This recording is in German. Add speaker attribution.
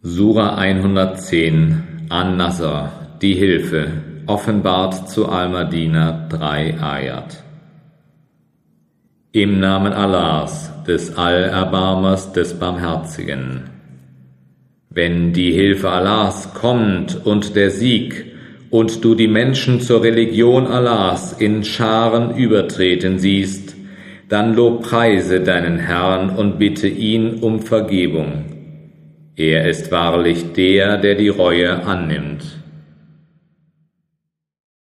Speaker 1: Sura 110 An-Nasr, die Hilfe, offenbart zu Al-Madina 3 Ayat. Im Namen Allahs, des Allerbarmers, des Barmherzigen. Wenn die Hilfe Allahs kommt und der Sieg, und du die Menschen zur Religion Allahs in Scharen übertreten siehst, dann lobpreise deinen Herrn und bitte ihn um Vergebung er ist wahrlich der, der die Reue annimmt.